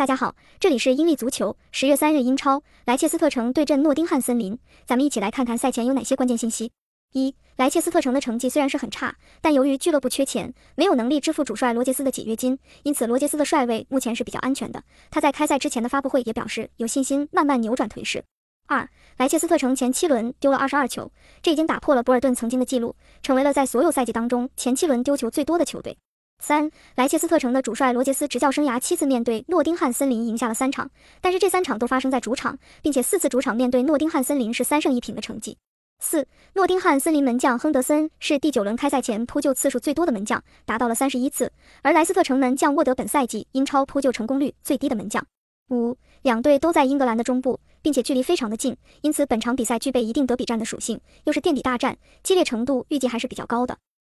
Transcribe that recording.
大家好，这里是英利足球。十月三日，英超莱切斯特城对阵诺丁汉森林，咱们一起来看看赛前有哪些关键信息。一、莱切斯特城的成绩虽然是很差，但由于俱乐部缺钱，没有能力支付主帅罗杰斯的解约金，因此罗杰斯的帅位目前是比较安全的。他在开赛之前的发布会也表示，有信心慢慢扭转颓势。二、莱切斯特城前七轮丢了二十二球，这已经打破了博尔顿曾经的记录，成为了在所有赛季当中前七轮丢球最多的球队。三莱切斯特城的主帅罗杰斯执教生涯七次面对诺丁汉森林赢下了三场，但是这三场都发生在主场，并且四次主场面对诺丁汉森林是三胜一平的成绩。四诺丁汉森林门将亨德森是第九轮开赛前扑救次数最多的门将，达到了三十一次，而莱斯特城门将沃德本赛季英超扑救成功率最低的门将。五两队都在英格兰的中部，并且距离非常的近，因此本场比赛具备一定德比战的属性，又是垫底大战，激烈程度预计还是比较高的。